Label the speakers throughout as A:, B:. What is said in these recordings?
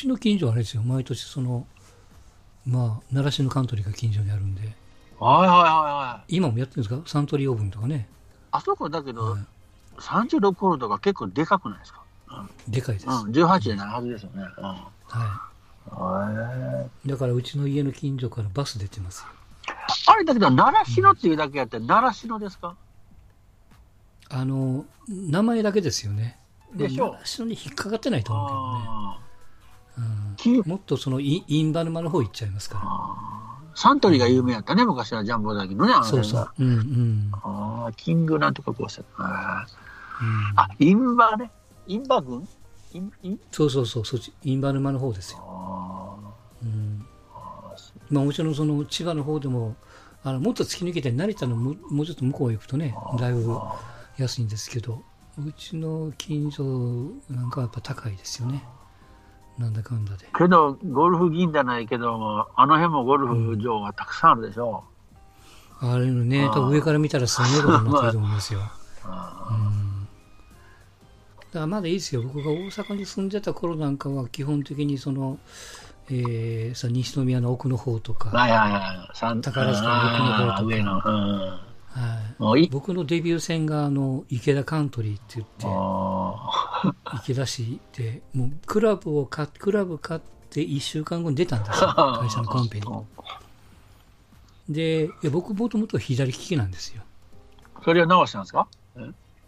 A: ちの近所はあれですよ、毎年その、まあ、習志野カントリーが近所にあるんで、
B: はいはいはいはい。
A: 今もやってるんですか？サントリーオーブンとかね。
B: あそこだけど、
A: はい
B: 36ホールドが結構でかくないですか？
A: でかいです。
B: うん、18じゃないはずですよね。うん。
A: はい。だからうちの家の近所からバス出てますよ。
B: あれだけど、習志野っていうだけやって、習志野ですか？
A: あの、名前だけですよね。
B: でしょう
A: 習志野に引っかかってないと思うけどね。もっとそのイインバルマの方行っちゃいますか
B: あサントリーが有名やったね、昔はジャンボだけどね、あ
A: ら。
B: の
A: そうそう。うんうん。
B: ああ、キングなんとかこうした。あ
A: うん
B: インバね。インバ軍？イン、イン？
A: そうそうそう、そっち、インバルマの方ですよ。
B: あ
A: うん。
B: ーあ
A: まあもちろんその千葉の方でも、あのもっと突き抜けて成田のももうちょっと向こうへ行くとね、だいぶ安いんですけど、うちの近所なんかはやっぱ高いですよね。なんだかんだで。
B: けど、ゴルフ銀じゃないけども、あの辺もゴルフ場がたくさんあるでしょ。
A: あれのね、多分上から見たらすごいことになってると思いますよ。
B: あ
A: うん。だからまだいいですよ。僕が大阪に住んでた頃なんかは基本的にその、えー、さ西宮の奥の方とか、
B: ーはいはいはい。
A: 宝塚の奥の方とか。はい。僕のデビュー戦があの池田カントリーって言って、
B: あ
A: 池田市で、もうクラブを買っクラブ買って1週間後に出たんですよ、
B: ー
A: 会社のコンペに。で、いや僕もともと左利きなんですよ。
B: それを直したんですか？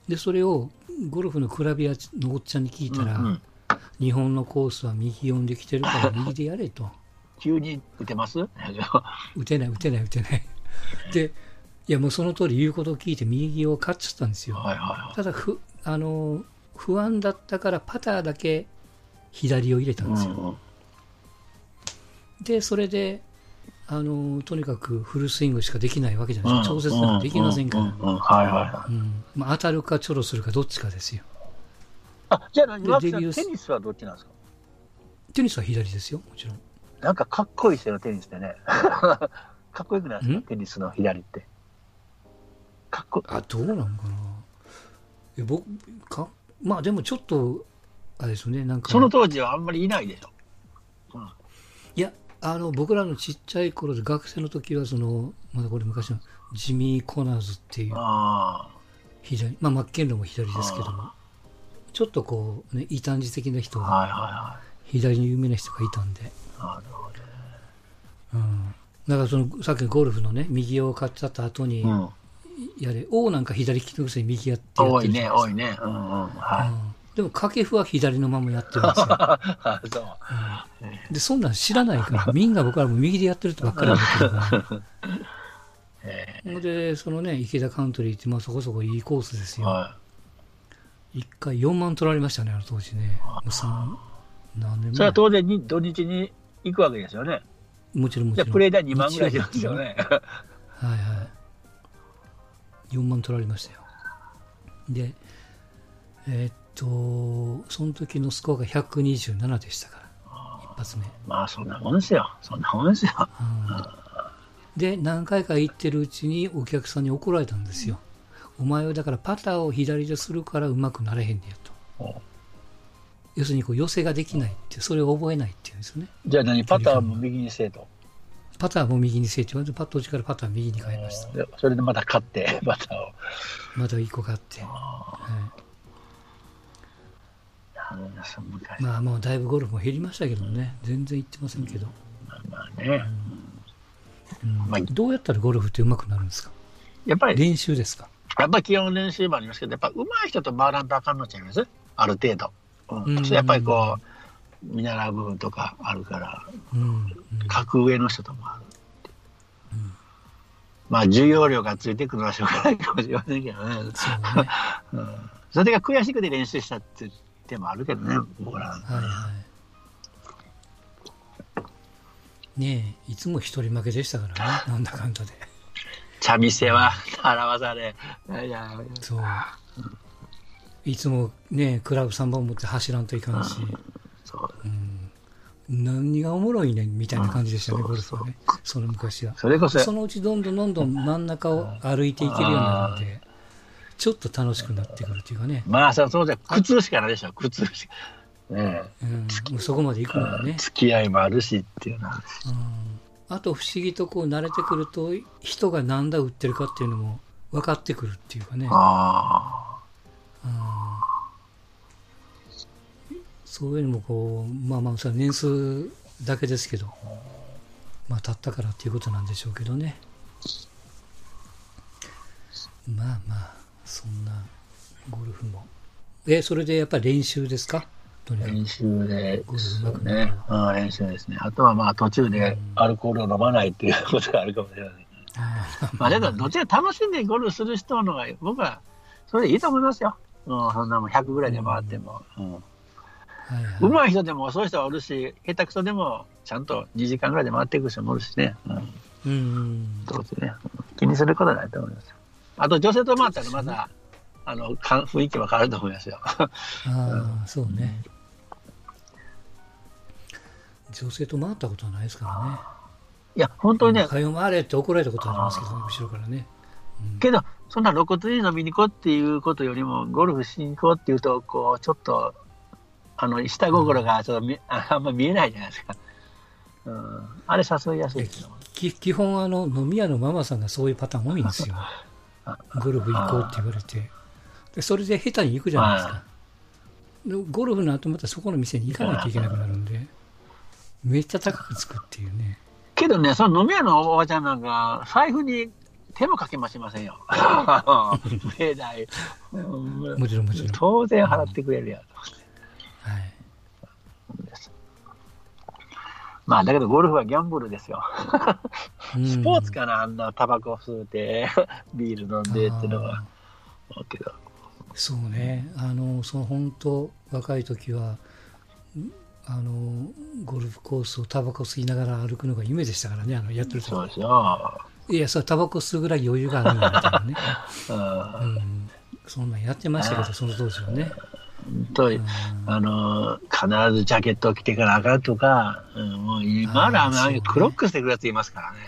A: で、それをゴルフのクラブ屋のおっちゃんに聞いたら、
B: うんうん
A: 日本のコースは右読んできてるから 右でやれと。
B: 急に打てます？
A: 打てない、打てない、打てない。で、いやもうその通り言うことを聞いて右を勝っちゃったんですよ。
B: はいはい
A: ただふ、あの、不安だったからパターだけ左を入れたんですよ。
B: うんうん
A: で、それで、あの、とにかくフルスイングしかできないわけじゃないですか。調節なんかできませんから。当たるかチョロするかどっちかですよ。
B: あ、じゃあ、テニスはどっちなんですか？
A: テニスは左ですよ、もちろん。
B: なんかかっこいいですよ、テニスってね。かっこよくないです
A: ん？
B: かテニスの左って。かっこ
A: あ、どうなんかな。え僕か、まあでもちょっと、あれですよね、なんか。
B: その当時はあんまりいないでしょ。
A: いや、あの、僕らのちっちゃい頃で、学生の時は、その、まだこれ昔の、ジミー・コナーズっていう、
B: あ
A: 左、まあ、マッケンローも左ですけども、ちょっとこう、ね、異端児的な人
B: あ、
A: が、
B: はいはいは
A: 左に有名な人がいたんで、
B: い。なるほ
A: うん。だからその、さっきのゴルフのね、右を買っちゃった後に、
B: ど。うん。
A: やれ、王なんか左利きのくせに右やってやっ
B: 多いね、多いね。うんうん。はい。
A: うんでも掛布は左のままやってるんですよ。
B: あ そう。
A: で、そんなん知らないから、みんな僕はもう右でやってるってばっかり思ってるから。ほんで、そのね、池田カントリーって、まあそこそこいいコースですよ。
B: は
A: 一回4万取られましたね、あの当時ね。もう三何年
B: い。それは
A: 前
B: 当然に土日に行くわけですよね。
A: もちろんもちろん。
B: じゃあプレイ代2万ぐらいしますよね。
A: はいはい。4万取られましたよ。で、えーっと、その時のスコアが127でしたから、一発目。
B: まあそんなもんですよ。そんなもんですよ。
A: で、何回か行ってるうちにお客さんに怒られたんですよ。お前はだからパターを左でするからうまくなれへんねやと。
B: お
A: 要するにこう寄せができないって、それを覚えないっていうんですよね。
B: じゃあ何？パターも右にせえと。
A: パターも右にせえって言われて、パッと内からパター右に変えました。
B: でそれでまた勝って、パターを。
A: まだ一個買って。まあもうだいぶゴルフも減りましたけどね。全然行ってませんけど。
B: まあね。
A: うん
B: まあ
A: どうやったらゴルフって上手くなるんですか？
B: やっぱり、
A: 練習ですか？
B: やっぱり基本練習もありますけど、やっぱ上手い人と回らんとあかんのちゃいます？ある程度。うん
A: うん
B: やっぱりこう、見習う部分とかあるから、
A: うん。うん
B: 格上の人ともある。まあ、授業料がついてくるのはしょうがないかもしれませんけどね。
A: そうね。
B: うん、それが悔しくて練習したって手もあるけどね、僕ら。
A: はいはい。ねえ、いつも一人負けでしたからね。なんだかんだで。
B: 茶店は 表され。いや
A: そう。いつもね、クラブ3本持って走らんといかんし、
B: そう
A: うん、何がおもろいねんみたいな感じでしたね、
B: うん
A: ゴルフはね。その昔は。
B: それこそ、
A: そのうちどんどんどんどん真ん中を歩いていけるようになるんで、ちょっと楽しくなってくるっていうかね。
B: まあ、そうそうじゃ、苦痛しかないでしょ、苦痛しか。ね。
A: うん、そこまで行くのはね。
B: 付き合いもあるしっていうのは。
A: うん、あと不思議とこう慣れてくると、人が何だ売ってるかっていうのも分かってくるっていうかね。
B: あ
A: あそういうのもこう、まあまあ、それは年数だけですけど、まあ、経ったからっていうことなんでしょうけどね。まあまあ、そんなゴルフも。え、それでやっぱり練習ですか？
B: 練習で、ね、うん、練習ですね。あとはまあ途中でアルコールを飲まないっていうことがあるかもしれない。まあ、だからどちら楽しんでゴルフする人のが、僕はそれでいいと思いますよ。うん、そんなもん100ぐらいで回っても。うん。うま、い人でもそういう人はおるし、下手くそでもちゃんと2時間ぐらいで回っていく人もおるしね。うん。うん。そうですね。気にすることはないと思います。あと女性と回ったらまた、あのか雰囲気は変わると思いますよ。あ
A: あ、そうね。女性と回ったことはないですからね。
B: いや、本当にね。
A: かよ回れって怒られたことありますけどね、後ろからね。
B: うん、けど、そんな露骨に飲みに行こうっていうことよりも、ゴルフしに行こうっていうと、こう、ちょっと、あの、下心がちょっとみ、うん、あんま見えないじゃないですか。うん、あれ誘いやすいですよ。
A: 基本、あの、飲み屋のママさんがそういうパターン多いんですよ。ゴルフ行こうって言われて。で、それで下手に行くじゃないですか。ゴルフの後またそこの店に行かないといけなくなるんで、めっちゃ高くつくっていうね。
B: けどね、その飲み屋のおばちゃんなんか、財布に手もかけましませんよ。命題。
A: もちろんもちろん。
B: 当然払ってくれるやと思って。まあ、だけどゴルフはギャンブルですよ。スポーツかな、あんなタバコ吸うて、ビール飲んでっていうのは。
A: そうね、あの、その本当、若い時は、あの、ゴルフコースをタバコ吸いながら歩くのが夢でしたからね、あの、やってる時
B: そうですよ。
A: いや、それタバコ吸うぐらい余裕があるんだみたいなね。うん、そんなんやってましたけど、その当時はね。
B: と、あの、必ずジャケットを着てから上がるとか、うん、もう今だ、ね、クロックしてくるやついますからね。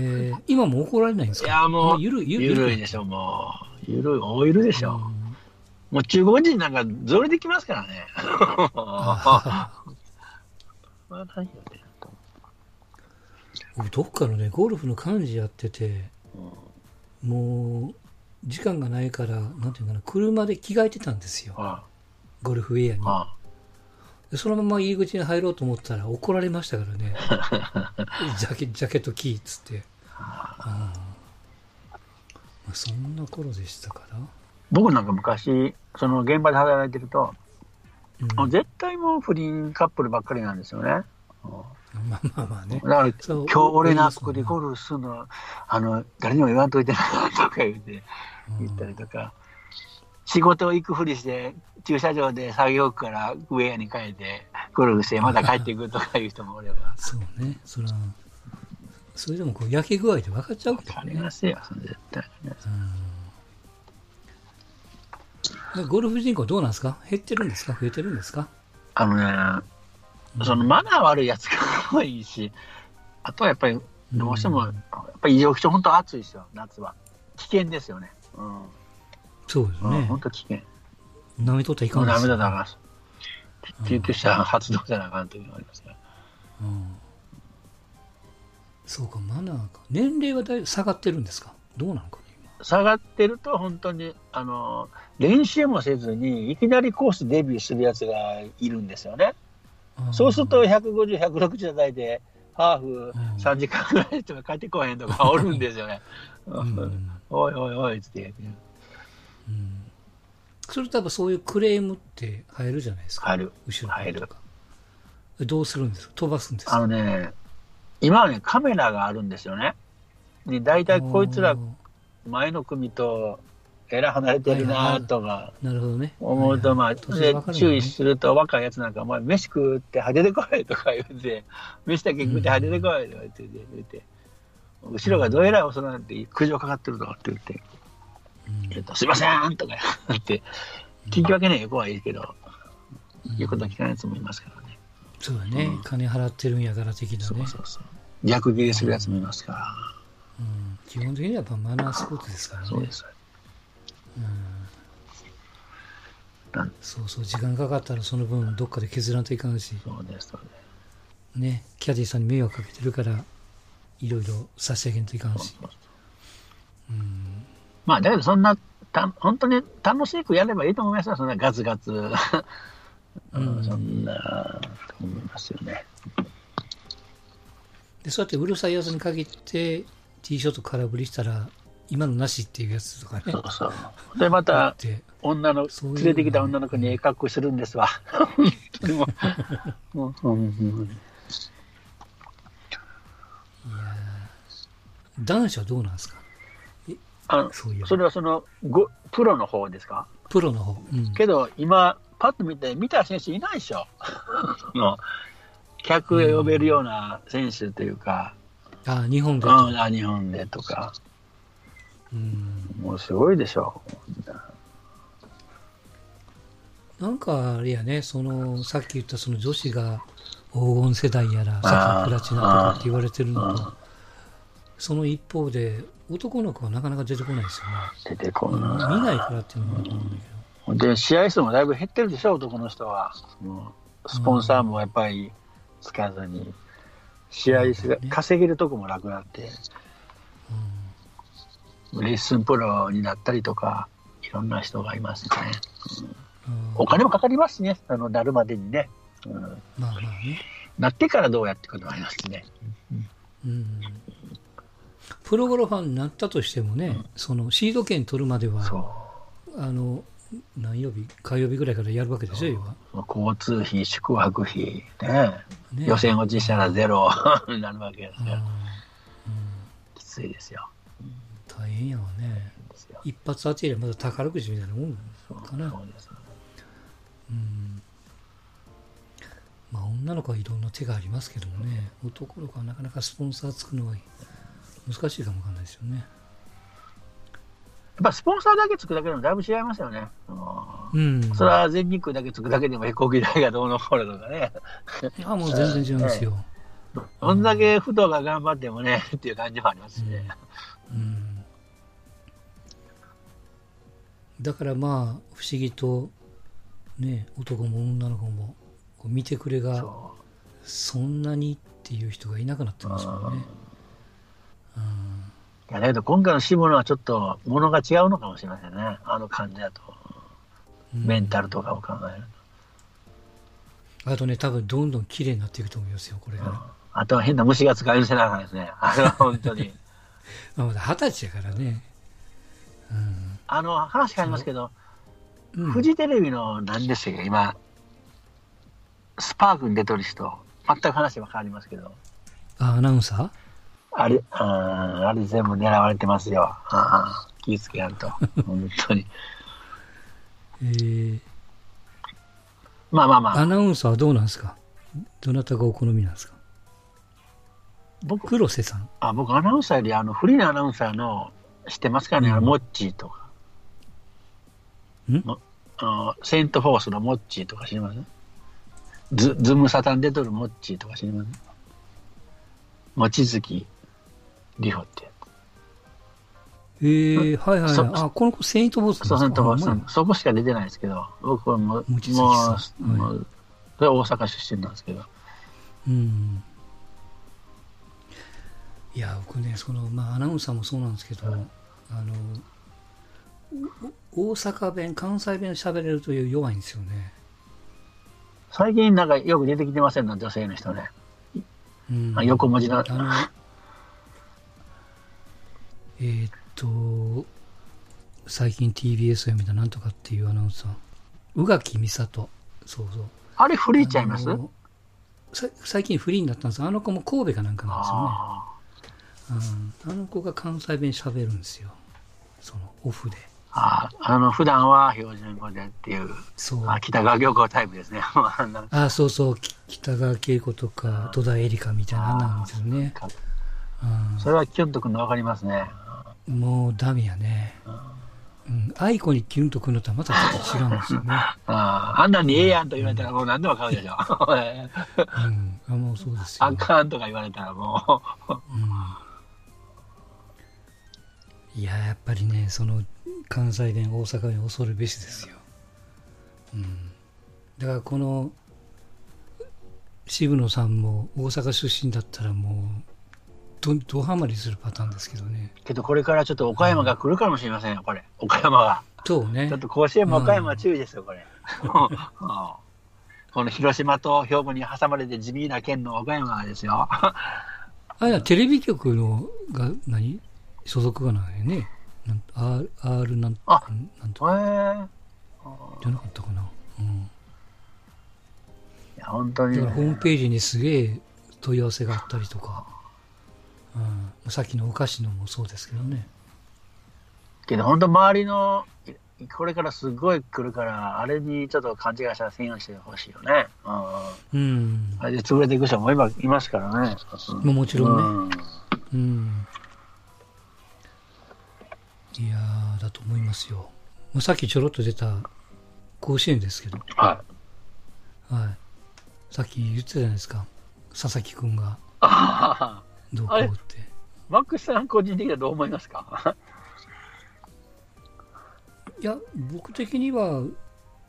A: えー、今も怒られないんですか？
B: いや、もう、ゆるゆるい。でしょ、もう。ゆるい、大ゆるでしょ。うもう中国人なんかぞりできますからね。
A: どっかのね、ゴルフの幹事やってて、うん、もう、時間がないから、なんていうかな、車で着替えてたんですよ。ああゴルフウェアに。ああそのまま入り口に入ろうと思ったら怒られましたからね。ジャケジャケット着っつって。あまあ、そんな頃でしたから。
B: 僕なんか昔、その現場で働いてると、うん、絶対もう不倫カップルばっかりなんですよね。
A: まあまあまあね。
B: だから、今日俺な、ここでゴルフするの、あの、誰にも言わんといてなとか言って、言ったりとか、仕事行くふりして、駐車場で作業区からウェアに変えて、ゴルフして、また帰っていくとかいう人もおれば。
A: そうね、それは、それでもこう焼け具合で分かっちゃうけどね。
B: ありますよ、絶対ね。
A: ゴルフ人口どうなんですか？減ってるんですか？増えてるんですか？
B: あのね、そのマナー悪いやつが多いし、あとはやっぱり、どうしても、やっぱり異常気象、本当暑いですよ、夏は。危険ですよね。うん。
A: そうですね。
B: 本当危険。
A: 舐めとったらいかん
B: ですよ、ね。舐めとったらあかん。救急車発動じゃなあかんというのがありますから。うん。
A: そうか、マナーか。年齢はだいぶ下がってるんですか？どうなのか
B: 下がってると、本当に、あの、練習もせずに、いきなりコースデビューするやつがいるんですよね。そうすると150、160叩いて、ハーフ3時間ぐらいとか帰ってこへんとかおるんですよね。うん、おいおいおいっつって。
A: うん、それ多分そういうクレームって入るじゃないですか。
B: 入る。
A: 後ろ入る。どうするんですか？飛ばすんですか？
B: あのね、今はね、カメラがあるんですよね。で、大体こいつら前の組とえら離れてるなとか、
A: なるほどね。
B: 思うと、まあ、で、注意すると、若いやつなんか、お前、飯食って派手でこいとか言うて、飯だけ食って派手でこいとか言って、言って、後ろがどえらい遅なんて苦情かかってるとかって言って、えっと、すいませんとか言って、聞き分けねえ子はいいけど、言うこと聞かないやつもいますからね。
A: そうだね、金払ってるんやから的なね。そうそうそう。
B: 逆ギレするやつもいますから。
A: うん、基本的にはやっぱマナースポーツですからね。
B: そうです。
A: そうそう、時間かかったらその分どっかで削らんといかんし。
B: そうです、そうで
A: す。ね、キャディーさんに迷惑かけてるから、いろいろ差し上げんといかんし。
B: うん、まあ、だけどそんな、た本当に楽しくやればいいと思いますよ、そんなガツガツ。うん、そんな、と思いますよね。
A: で、そうやってうるさいやつに限って、T ショット空振りしたら、今のなしっていうやつとかね。
B: そうそう。で、また、女の、連れてきた女の子にええ格好するんですわ。も。う、うん、
A: いや男子はどうなんですか？
B: あのそそれはそのごプロの方ですか？
A: プロの方、
B: うん、けど今パッと見て見た選手いないでしょ。の客へ呼べるような選手というか、
A: うん、あ日本で
B: と、うん、あ日本でとか、うん、もうすごいでしょ。
A: なんかあれやねそのさっき言ったその女子が黄金世代やらさっきプラチナとかって言われてるのとその一方で男の子はなかなか出てこないですよ
B: ね。出てこな。い
A: 見ないからっていうのもあると思うんだ
B: けど。で試合数もだいぶ減ってるでしょ男の人は。スポンサーもやっぱりつかずに。試合稼げるとこもなくなって、うん、レッスンプロになったりとかいろんな人がいますね、うん、お金もかかりますしね。あのなるまでにね。うん、まあまあね。なってからどうやっていくのもありますね。うん、
A: プロゴルファーになったとしてもね、うん、そのシード権取るまでは、あの、何曜日、火曜日ぐらいからやるわけでしょ、
B: 要交通費、宿泊費、ね、ね。予選落ちしたらゼロになるわけですよ。うん、きついですよ。
A: 大変やわね。一発当てりゃまだ宝くじみたいなもんかな。そうですうんまあ、女の子はいろんな手がありますけどもね、男の子はなかなかスポンサーつくのは難しいかもわかんないですよね。や
B: っぱスポンサーだけつくだけでもだいぶ違いますよね。うん。それは全日空だけつくだけでも飛行機代がどうのこうのとかね。
A: いや、もう全然違うんですよ。
B: どんだけ不動が頑張ってもね、っていう感じもありますね。うん、うん、
A: だからまあ、不思議と、ね、男も女の子もこう見てくれがそんなにっていう人がいなくなってますもんね。
B: うん、いやだけど今回の下野はちょっとものが違うのかもしれませんね。あの感じだと、メンタルとかを考える
A: と。あとね多分どんどん綺麗になっていくと思いますよこれが、
B: ね、あとは変な虫が使いせながらですね。あれは本当に。
A: まだ二十歳やからね、
B: うん、あの話変わりますけど、うん、フジテレビの何でしたっけ？今スパークに出とる人、全く話は変わりますけど。
A: あ、アナウンサー？
B: あれ、ああれ全部狙われてますよ。ああ気ぃつけやると。本当に。えー、まあまあまあ。
A: アナウンサーはどうなんですか？どなたがお好みなんですか？僕、黒瀬さん。
B: あ、僕アナウンサーより、あの、フリーのアナウンサーの、知ってますかね、うん、モッチーとか。ん？あセイント・フォースのモッチーとか知りません？ズズムサタン出とるモッチーとか知りません？望月里穂ってやつ。
A: えー、はいはいはい。あ、この子、セイントボス
B: そう、セイントボス。そこしか出てないですけど、僕はもう、もう、もう、それは大阪出身なんですけど。うん。
A: いや、僕ね、その、まあ、アナウンサーもそうなんですけど、あの、大阪弁、関西弁喋れるという弱いんですよね。
B: 最近なんかよく出てきてませんの、女性の人ね。うん、あ横文字の。あの
A: えー、っと、最近 TBS を見たなんとかっていうアナウンサー。宇垣美里。そうそう。
B: あれフリーちゃいます？
A: 最近フリーになったんですあの子も神戸かなんかなんですよね。あ,、うん、あの子が関西弁喋るんですよ。そのオフで。
B: ああの普段は標準語でっていうそう。あ北川景子タイプですね。
A: あそうそう。北川景子とか戸田恵梨香みたいななんですよね。
B: それはキュンとくるの分かりますね。
A: もうダメやね。うん、愛子にキュンとくるのとはまたちょっと違うんですよね。
B: ああんなにええやんと言われたらもう何でも買うでしょ。うん、
A: あもうそうですよ。
B: あかんとか言われたらもう。
A: うん、いや、やっぱりね、その関西弁、大阪弁恐るべしですよ。うん、だからこの渋野さんも大阪出身だったらもうどどはまりするパターンですけどね。
B: けどこれからちょっと岡山が来るかもしれませんよ、これ。岡山が。
A: そうね。
B: ちょっと甲子園も岡山注意ですよ、これ。この広島と兵庫に挟まれて地味な県の岡山ですよ。あ
A: れテレビ局のが何？所属がないねなん R, R なん
B: あなんと、えー、
A: じゃなかったかな。うん。
B: や本当に、ね、
A: ホームページにすげえ問い合わせがあったりとか、うん、さっきのお菓子のもそうですけどね。
B: けど本当周りのこれからすごい来るからあれにちょっと勘違いさせんようにしてほしいよね、うん、うん、あれで潰れていく人も今いますからね、
A: うん、もちろんね。うん、うん、いやだと思いますよ。さっきちょろっと出た甲子園ですけど。
B: はい、
A: はい。さっき言ってたじゃないですか。佐々木君が。どうこうって。
B: マックスさん個人的にはどう思いますか？
A: いや僕的には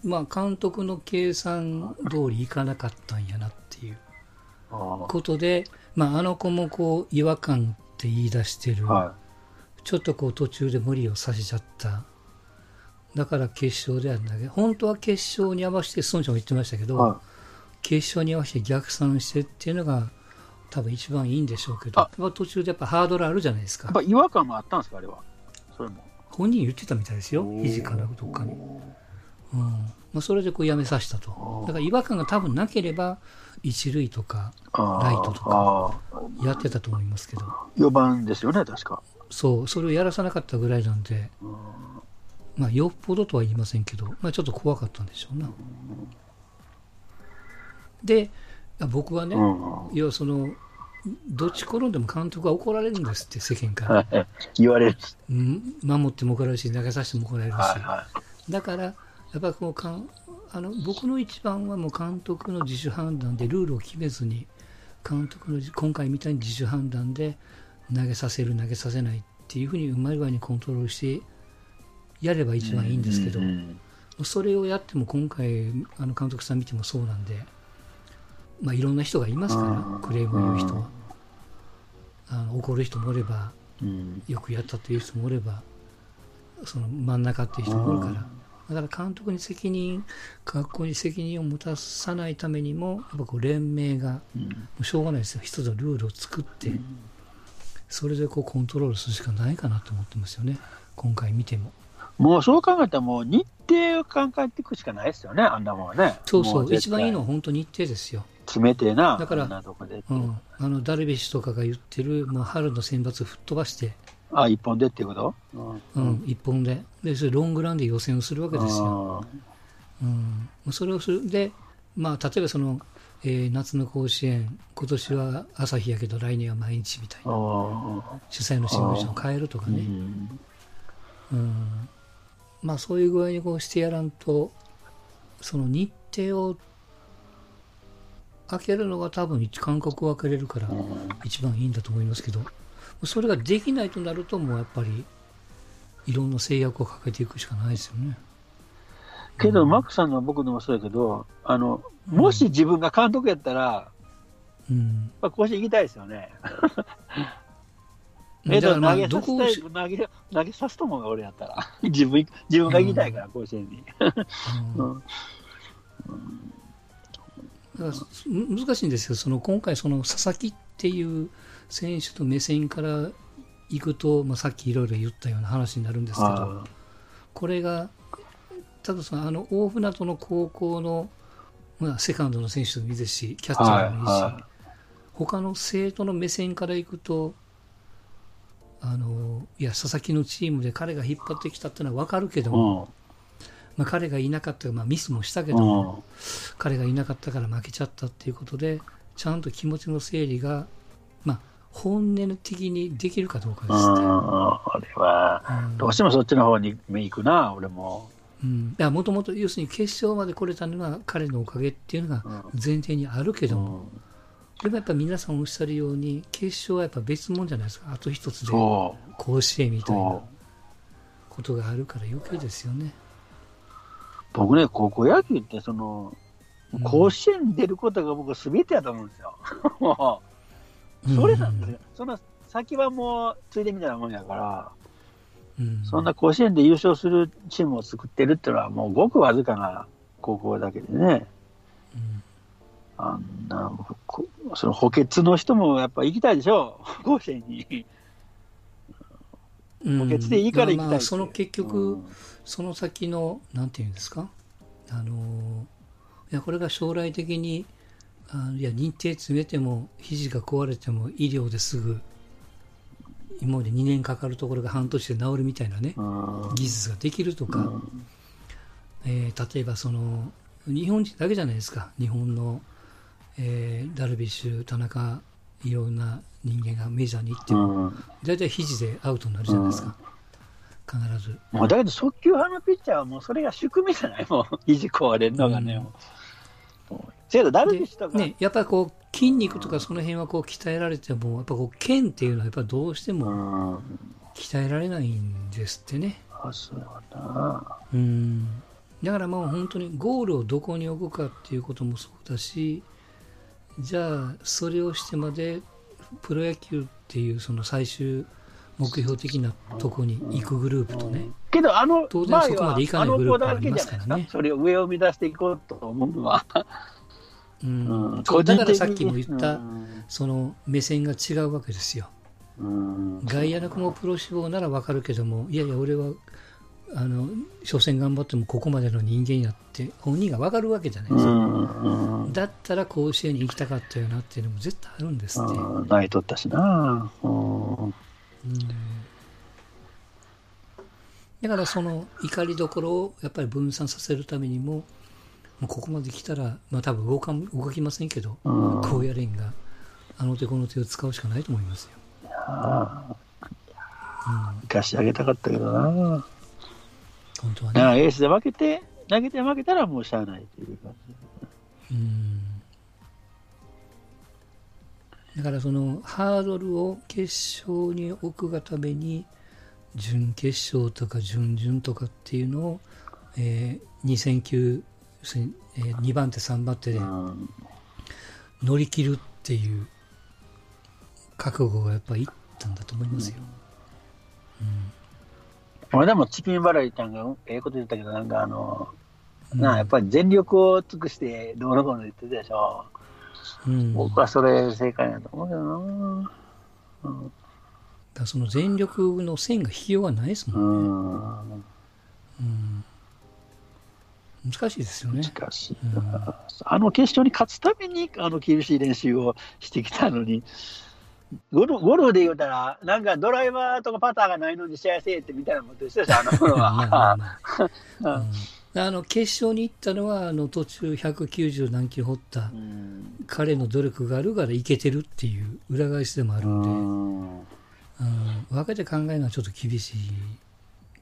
A: まあ監督の計算通りいかなかったんやなっていう。ことでまあ、あの子もこう違和感って言い出してる、はい、ちょっとこう途中で無理をさせちゃっただから決勝であるんだけど本当は決勝に合わせて孫ちゃんも言ってましたけど、はい決勝に合わせて逆算してっていうのが多分一番いいんでしょうけど、途中でやっぱハードルあるじゃないですか。
B: やっぱ違和感もあったんですか、あれは。それも。
A: 本人言ってたみたいですよ、肘からどっかに。うんまあ、それでこうやめさせたと。だから違和感が多分なければ、一塁とかライトとかやってたと思いますけど。
B: 4番ですよね、確か。
A: そう、それをやらさなかったぐらいなんで、まあ、よっぽどとは言いませんけど、まあ、ちょっと怖かったんでしょうな。で僕はね、うん、要はそのどっち転んでも監督は怒られるんですって世間から、
B: 言われる、
A: うん、守っても怒られるし投げさせても怒られるし、はいはい、だからやっぱこうかんあの僕の一番はもう監督の自主判断でルールを決めずに監督の今回みたいに自主判断で投げさせる投げさせないっていうふうにうまい具合にコントロールしてやれば一番いいんですけど、それをやっても今回あの監督さん見てもそうなんで。まあ、いろんな人がいますから、クレームを言う人は。あの怒る人もおれば、よくやったという人もおれば、その真ん中っていう人もおるから。だから監督に責任、学校に責任を持たさないためにも、やっぱこう連盟が、もうしょうがないですよ、一つのルールを作って、それでこうコントロールするしかないかなと思ってますよね、今回見ても。
B: もうそう考えたら、もう日程を考えていくしかないですよね、あんなもんはね。
A: そうそう、一番いいのは本当日程ですよ。
B: 決めてな、
A: だから、うん、あのダルビッシュとかが言ってる、もう春の選抜吹っ飛ばして、
B: あ一本でっていうこと？
A: うん、一本で。で、それロングランで予選をするわけですよ。うん、それをする。で、まあ、例えばその、えー、夏の甲子園、今年は朝日やけど来年は毎日みたいな。主催の新聞社を変えるとかね。うん、まあ、そういう具合にこうしてやらんと、その日程を開けるのが多分間隔を開けれるから一番いいんだと思いますけど、それができないとなるともうやっぱりいろんな制約をかけていくしかないですよね。
B: けど、うん、マックさんの僕のもそうやけど、あの、もし自分が監督やったら、うん、まあ、甲子園行きたいですよね。えっと、投げさせたい、投げ、投げさすと思うが、俺やったら。自分、自分が行きたいから、甲子園に。
A: 難しいんですよ、その今回、その佐々木っていう選手と目線からいくと、まあ、さっきいろいろ言ったような話になるんですけど、これが、ただそのあの大船渡の高校の、まあ、セカンドの選手でもいいですし、キャッチャーでもいいし、はいはい、他の生徒の目線からいくと、あのいや佐々木のチームで彼が引っ張ってきたっていうのは分かるけども、まあ、彼がいなかった、まあ、ミスもしたけども、彼がいなかったから負けちゃったっていうことで、ちゃんと気持ちの整理が、まあ、本音的にできるかどうかですね。
B: あれは、どうしてもそっちの方に行くな、俺も。
A: うん、もともと要するに決勝まで来れたのは彼のおかげっていうのが前提にあるけども、うん、でもやっぱ皆さんおっしゃるように決勝はやっぱ別物じゃないですか。あと一つで甲子園みたいなことがあるから余計ですよね。
B: 僕ね、高校野球って、その、甲子園に出ることが僕、すべてやと思うんですよ。もう、それなんですよ。その先はもう、ついでみたいなもんやから、うん、そんな甲子園で優勝するチームを作ってるっていうのは、もうごくわずかな高校だけでね。うん、あんな、その補欠の人もやっぱ行きたいでしょう、甲子園に。補欠でいいから行きたい、まあ、
A: その結局、その先の、なんていうんですか、あのいやこれが将来的にあいや認定詰めても肘が壊れても医療ですぐ今まで2年かかるところが半年で治るみたいなね技術ができるとか、えー、例えばその日本人だけじゃないですか日本の、えー、ダルビッシュ田中いろんな人間がメジャーに行っても大体肘でアウトになるじゃないですか。必ず。
B: もうだけど、速球派のピッチャーはもうそれが宿命じゃないもう、肘壊れるのがね。うんせダルビッシュとか。
A: ね、やっぱりこう、筋肉とかその辺はこう鍛えられても、やっぱこう、腱っていうのはやっぱどうしても鍛えられないんですってね。
B: あ、そうな。
A: うん。だからもう本当にゴールをどこに置くかっていうこともそうだし、じゃあ、それをしてまで、プロ野球っていうその最終目標的なとこに行くグループとね。
B: けど、あの、
A: 当然そこまでいかないグループがありますからね。
B: それを上を目指していこうと思うのは。
A: うん、そうだからさっきも言った、その目線が違うわけですよ。外野の子もプロ志望ならわかるけども、いやいや、俺は、あの、初戦頑張ってもここまでの人間やって、本人がわかるわけじゃないですか。だったら甲子園に行きたかったよなっていうのも絶対あるんですって。
B: 泣いとったしな。うん
A: だからその怒りどころをやっぱり分散させるためにももうここまで来たら、まあ、多分動か動きませんけど、高野連があの手この手を使うしかないと思いますよ。いや
B: 生かしてあげたかったけどな。本
A: 当はね。
B: エースで負けて、投げて負けたらもうしゃあないという感じ。うん
A: だからそのハードルを決勝に置くがために準決勝とか準々とかっていうのを、えー、2戦級、えー、2番手3番手で乗り切るっていう覚悟がやっぱりいったんだと思いますよ。
B: うん、俺でもチキン払いちゃんがええこと言ったけどなんかあの、うん、なやっぱり全力を尽くしてどうのこうの言ってたでしょ。うん、僕はそれ正解だと思うけどな。
A: うん、だその全力の線が引きようがないですもんね。うん、難しいですよね。
B: 難しい、うん、あの決勝に勝つためにあの厳しい練習をしてきたのに、ゴルゴルフで言うたら、なんかドライバーとかパターがないのに試合せえってみたいなことでしょ、あの頃は。
A: あの決勝に行ったのはあの途中190何キロ掘った、彼の努力があるからいけてるっていう裏返しでもあるんで、うん。分けて考えるのはちょっと厳しい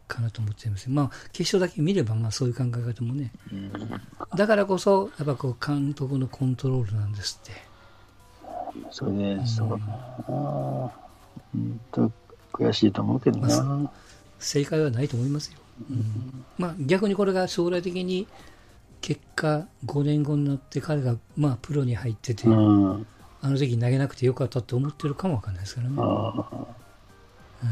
A: かなと思っちゃいます。まあ決勝だけ見ればまあそういう考え方もね、だからこそやっぱこう監督のコントロールなんですって。
B: それで、そう。だな。本当悔しいと思うけどな、まあ、
A: 正解はないと思いますよ。まあ、逆にこれが将来的に結果5年後になって彼がまあプロに入ってて、うん、あの時投げなくてよかったって思ってるかもわかんないですからね。うん、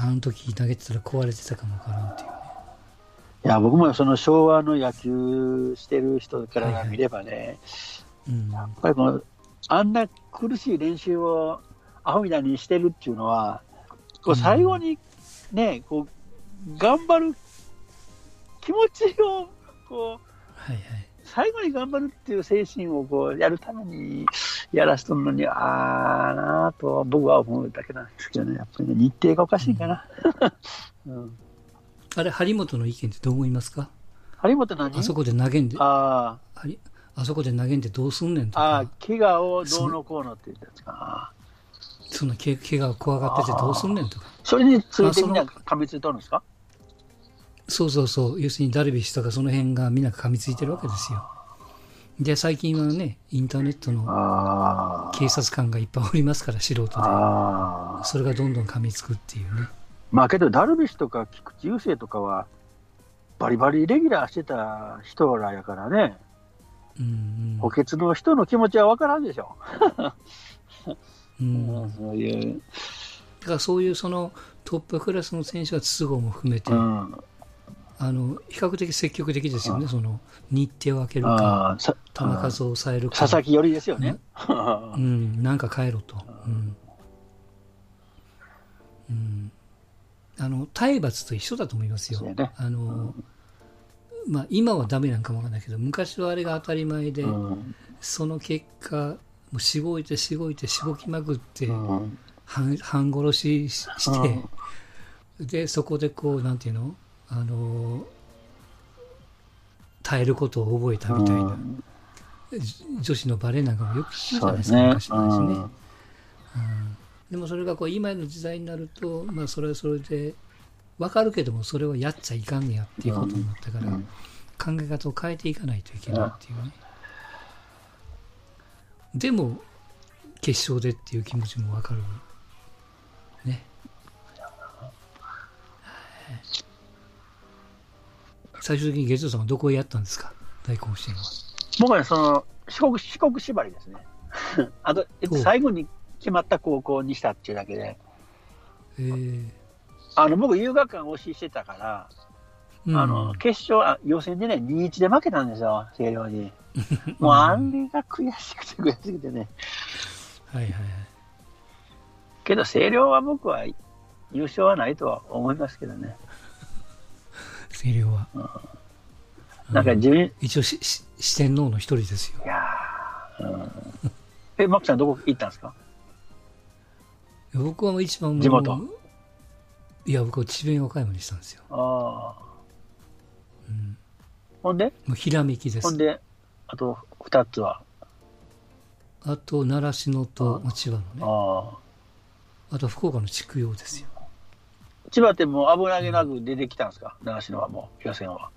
A: あの時投げてたら壊れてたかもわからんっていうね。
B: いや僕もその昭和の野球してる人から見ればね、はいはい。うん、やっぱりこのあんな苦しい練習をアホみたいにしてるっていうのは、こう最後にね、こう、頑張る気持ちを、こう、はいはい、最後に頑張るっていう精神をこうやるためにやらしとるのに、ああなぁと僕は思うだけなんですけどね、やっぱりね、日程がおかしいかな。
A: うん、あれ、張本の意見ってどう思いますか？
B: 張本何？
A: あそこで投げんで、ああそこで投げんでどうすんねんとか。ああ、
B: 怪我をどうのこうのって言ったやつかな。
A: その怪我を怖がっててどうすんねんとか。
B: それについてみんな噛みついとるんですか？
A: そうそうそう。要するにダルビッシュとかその辺がみんな噛みついてるわけですよ。で、最近はね、インターネットの警察官がいっぱいおりますから、素人で。それがどんどん噛みつくっていうね。
B: まあけど、ダルビッシュとか菊池雄星とかは、バリバリレギュラーしてた人らやからね、うんうん、補欠の人の気持ちは分からんでしょ。
A: うん、そういう。だからそういうそのトップクラスの選手は都合も含めて、うん、あの比較的積極的ですよね、その日程を空けるか、球数を抑えるか、
B: 佐々木寄りですよね。
A: うん、なんか帰ろうと。うん。うん、あの体罰と一緒だと思いますよ。ね、あの、うん、まあ、今はだめなんかもわからないけど昔はあれが当たり前で、うん、その結果もうしごいてしごいてしごきまくって、半半殺しして、でそこでこうなんていうの？あの耐えることを覚えたみたいな、女子のバレエなんかもよく聞くじゃないですか、ね、昔の話ね。うん。でもそれがこう今の時代になると、まあ、それはそれで分かるけどもそれはやっちゃいかんねやっていうことになったから、考え方を変えていかないといけないっていうね。でも決勝でっていう気持ちも分かるね。最終的に月曜さんはどこへやったんですか？大甲子園は。
B: 僕はその四国四国縛りですね。あと最後に決まった高校にしたっていうだけで、えー、あの僕、遊学館推ししてたから、うん、あの決勝あ、予選でね、2-1で負けたんですよ、星稜に。もうあれが悔しくて悔しくてね。はいはいはい。けど、星稜は僕は優勝はないとは思いますけどね。
A: 星稜は。うん、
B: なんか自分、
A: 一応しし四天王の一人ですよ。いや
B: うん、え、マックさんどこ行ったんですか？
A: 僕は一番
B: 地元
A: いや、僕は智弁和歌山にしたんですよ。ああ。
B: うん。ほんで？
A: もうひらめきです。
B: ほんで、あと二つは？
A: あと、習志野と千葉のね。ああ。あと、福岡の筑陽ですよ。
B: 千葉ってもう危なげなく出てきたんですか、うん、習志野はもう、予選は。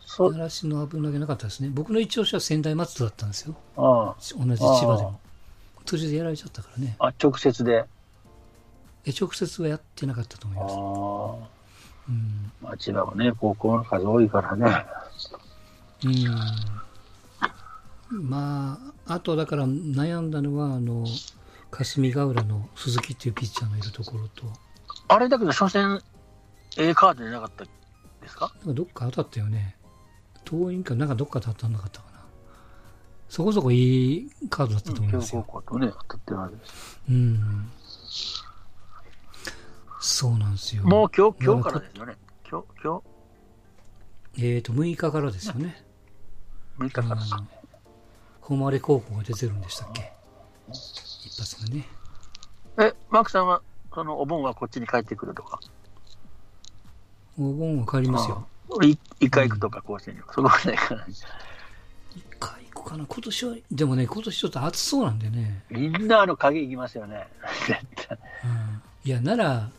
A: 習志野危なげなかったですね。僕の一押しは仙台松戸だったんですよ。ああ。同じ千葉でも。途中でやられちゃったからね。
B: あ、直接で。
A: 直接はやってなかったと思います。
B: うん、まあ、千葉はね、高校の数多いからね。
A: うん。まあ、あとだから悩んだのは、あの、霞ヶ浦の鈴木っていうピッチャーのいるところと。
B: あれだけど、初戦、A カードじゃなかったですか？
A: なんかどっか当たったよね。桐蔭か、なんかどっかで当たんなかったかな。そこそこいいカードだったと思いますよ。
B: とね、当たってです。
A: うん。そうなんですよ。
B: もう今日、今日からですよね。今日、今日。
A: えっ、ー、と、6日からですよね。
B: 6日からか。
A: 誉高校が出てるんでしたっけ？一発目ね。
B: え、マークさんは、そのお盆はこっちに帰ってくるとか
A: お盆は帰りますよ。
B: 一回行くとか、甲子園に。そこまで行かない。一
A: 回行くかな。今年は、でもね、今年ちょっと暑そうなんでね。
B: みんなあの影行きますよね。絶
A: 対。うん、いや、なら、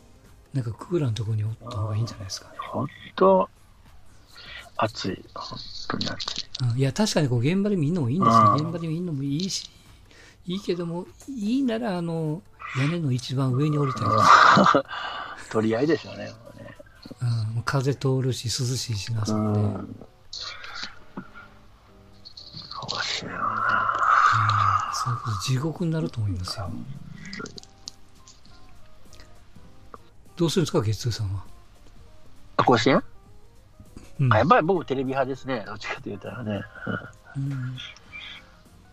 A: なんかクーラーのところにおった方がいいんじゃないですか、ね。
B: 本当暑い。本当に暑い。
A: うん、いや、確かにこう現場で見るのもいいんですよ。現場で見るのもいいし、いいけども、いいなら、あの、屋根の一番上に降りたいです。
B: 取り合いですよね。
A: うん、風通るし、涼しいしな、そこで。
B: そうしよう
A: な。そういうこと地獄になると思いますよ。どうするんですか、月通さんは？
B: あ、甲子園、うん、あやっぱり僕、テレビ派ですね、どっちかと言ったらね。うん、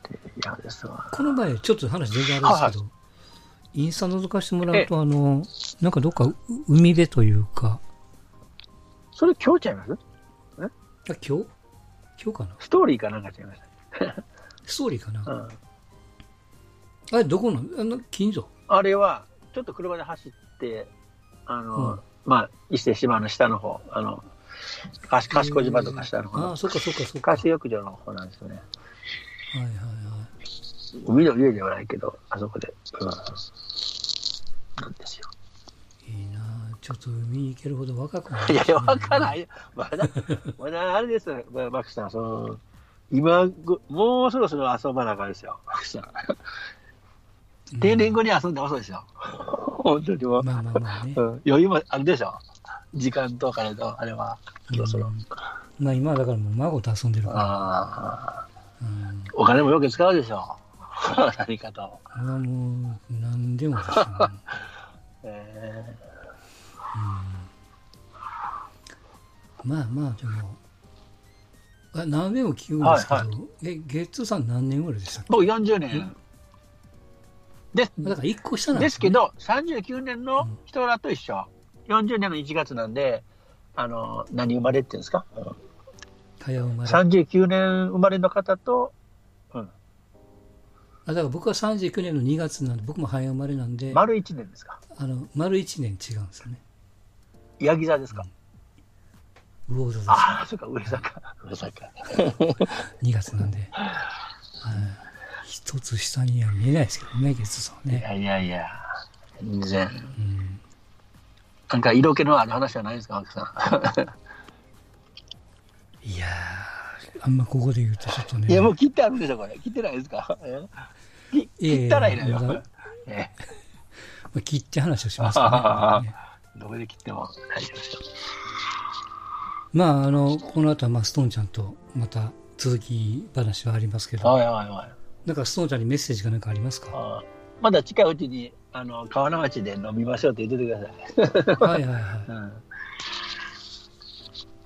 A: テレビ派ですわ。この前、ちょっと話全然あるんですけど、はい、インスタ覗かしてもらうと、あの、なんかどっか海辺というか。
B: それ今日ちゃいます？
A: え？あ、今日？今日かな？
B: ストーリーかなんか違いました。
A: ストーリーかな、うん、あれ、どこの？あの近所？
B: あれは、ちょっと車で走って、あの、うん、まあ、伊勢島の下の方、あの、賢島とか下の方、
A: ああ、そっかそっかそっか。
B: 海水浴場の方なんですよね。
A: はいはいはい。
B: 海の家ではないけど、あそこで、うん、なんですよ。
A: いいなちょっと海行けるほど若くな
B: い、いや、若ない。まだ、まだあれですよ、マクさん、その、今、もうそろそろ遊ばなあかんですよ、マクさん。定年後に遊んで遅いですよ。本当にもう。まあまあまあね。うん、余裕もあるでしょ。時間とかでと、あれは。そろそろ。
A: まあ今だからもう孫と遊んでるから。
B: あうん、お金もよく使うでしょ。何かと。
A: あもう、何でもでしょう、ね。えー、うん、まあまあ、でも、あ何年も聞くんですけど、はいはい、え、ゲッツーさん何年ぐらいでしたっけ？
B: 僕40年。
A: です。だから1個下
B: なんです、ね、ですけど、39年の人らと一緒。うん、40年の1月なんで、あの、何生まれっていうんですか、うん、
A: 早生まれ。
B: 39年生まれの方と、うん。
A: あだから僕は39年の2月なんで、僕も早生まれなんで。
B: 丸1年ですか？
A: あの、丸1年違うんですよね。
B: ヤギ座ですか、
A: うん、魚座です。
B: ああ、そうか、上座か。上座か。
A: 2月なんで。一つ下には見えないですけどね、ゲストさんね。
B: いやいやいや、全然。うんなんか色気のある話はないですか、奥さん？
A: いやあんまここで言うとちょっとね。
B: いや、もう切ってあるんでしょ、これ。切ってないですか？切ったらいいのよ。
A: えまあ、切って話をしますか
B: ね。どこで切っても大丈夫ですよ。
A: まあ、あの、この後は、まあ、ストーンちゃんとまた続き話はありますけど。
B: はいはいはい。
A: なんかストーンちゃんにメッセージが何かありますか？
B: まだ近いうちに、あの、川名町で飲みましょうって言っててください。はいはいはい。うん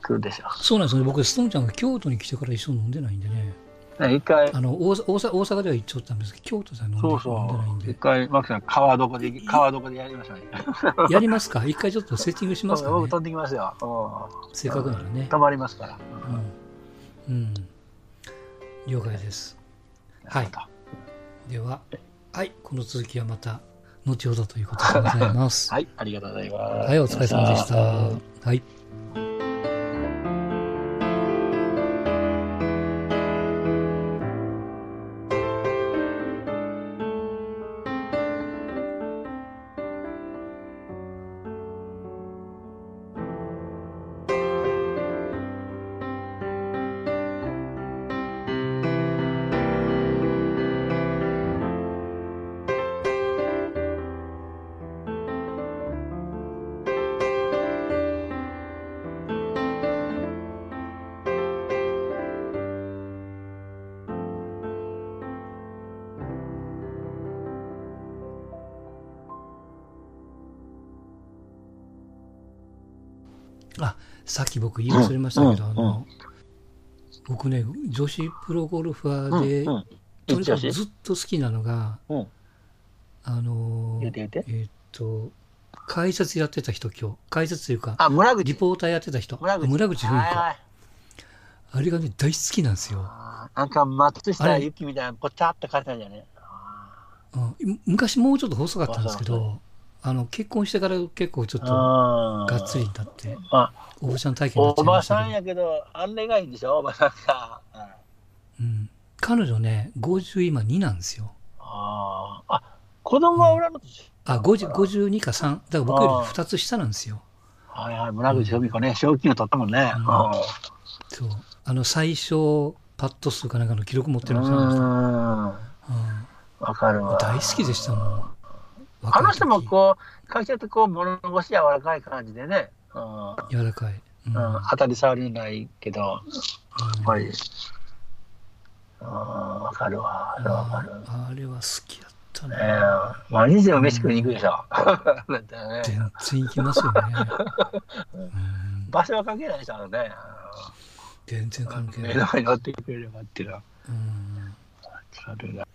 B: 来るでしょう。
A: そうなんですね。僕、ストーンちゃんが京都に来てから一緒に飲んでないんでね。
B: 一回。
A: あの、大大阪では行っちゃったんですけど、京都では飲んでそうそう飲んでないんで。
B: 一回、マキさん、川床で、川床でやりましたね。
A: やりますか？一回ちょっとセッティングしますか、ね、
B: 僕飛んできますよ。
A: せっかくならね。
B: たまりますから。
A: うん。うん。了解です。はい。では、はい、この続きはまた後ほどということでございます。
B: はい、ありがとうございます。
A: はい、お疲れ様でした。はい。さっき僕言い忘れましたけど、あの僕ね女子プロゴルファーで、とにかくずっと好きなのが、あのえっと解説やってた人今日。解説というか
B: あ村口。
A: リポーターやってた人。村口。文子。あれがね大好きなんですよ。
B: なんか松下由紀みたいなぽちゃっと書いてたんじゃね。
A: うん、昔もうちょっと細かったんですけどあの結婚してから結構ちょっとがっつりになっておばちゃん体験になっちゃいました
B: おばさんやけどあんれがいいんでしょ？おばさんが、
A: うん、彼女ね50今2なんですよ。
B: ああ子供は裏の
A: 年、うん、あ52か3だから僕より2つ下なんですよ。
B: はいはい村口文子ね賞金を取ったもんね、うん、
A: そう。あの最小パット数かなんかの記録持ってるんですよわ、
B: うん、かるわ。
A: 大好きでしたもん
B: あの人もこう、会社ってこう、物腰柔らかい感じでね。
A: うん、柔らかい。
B: うん、当たり障りないけど、やっぱり、わかるわ、わかる。
A: あれは好きやったね。
B: え毎日でも飯食いに行くでしょ。
A: 全然行きますよね。
B: 場所は関係ないでしょ、ね。
A: 全然関係ない。
B: 目の前に乗ってくれればっていうのは。うん。わかるな。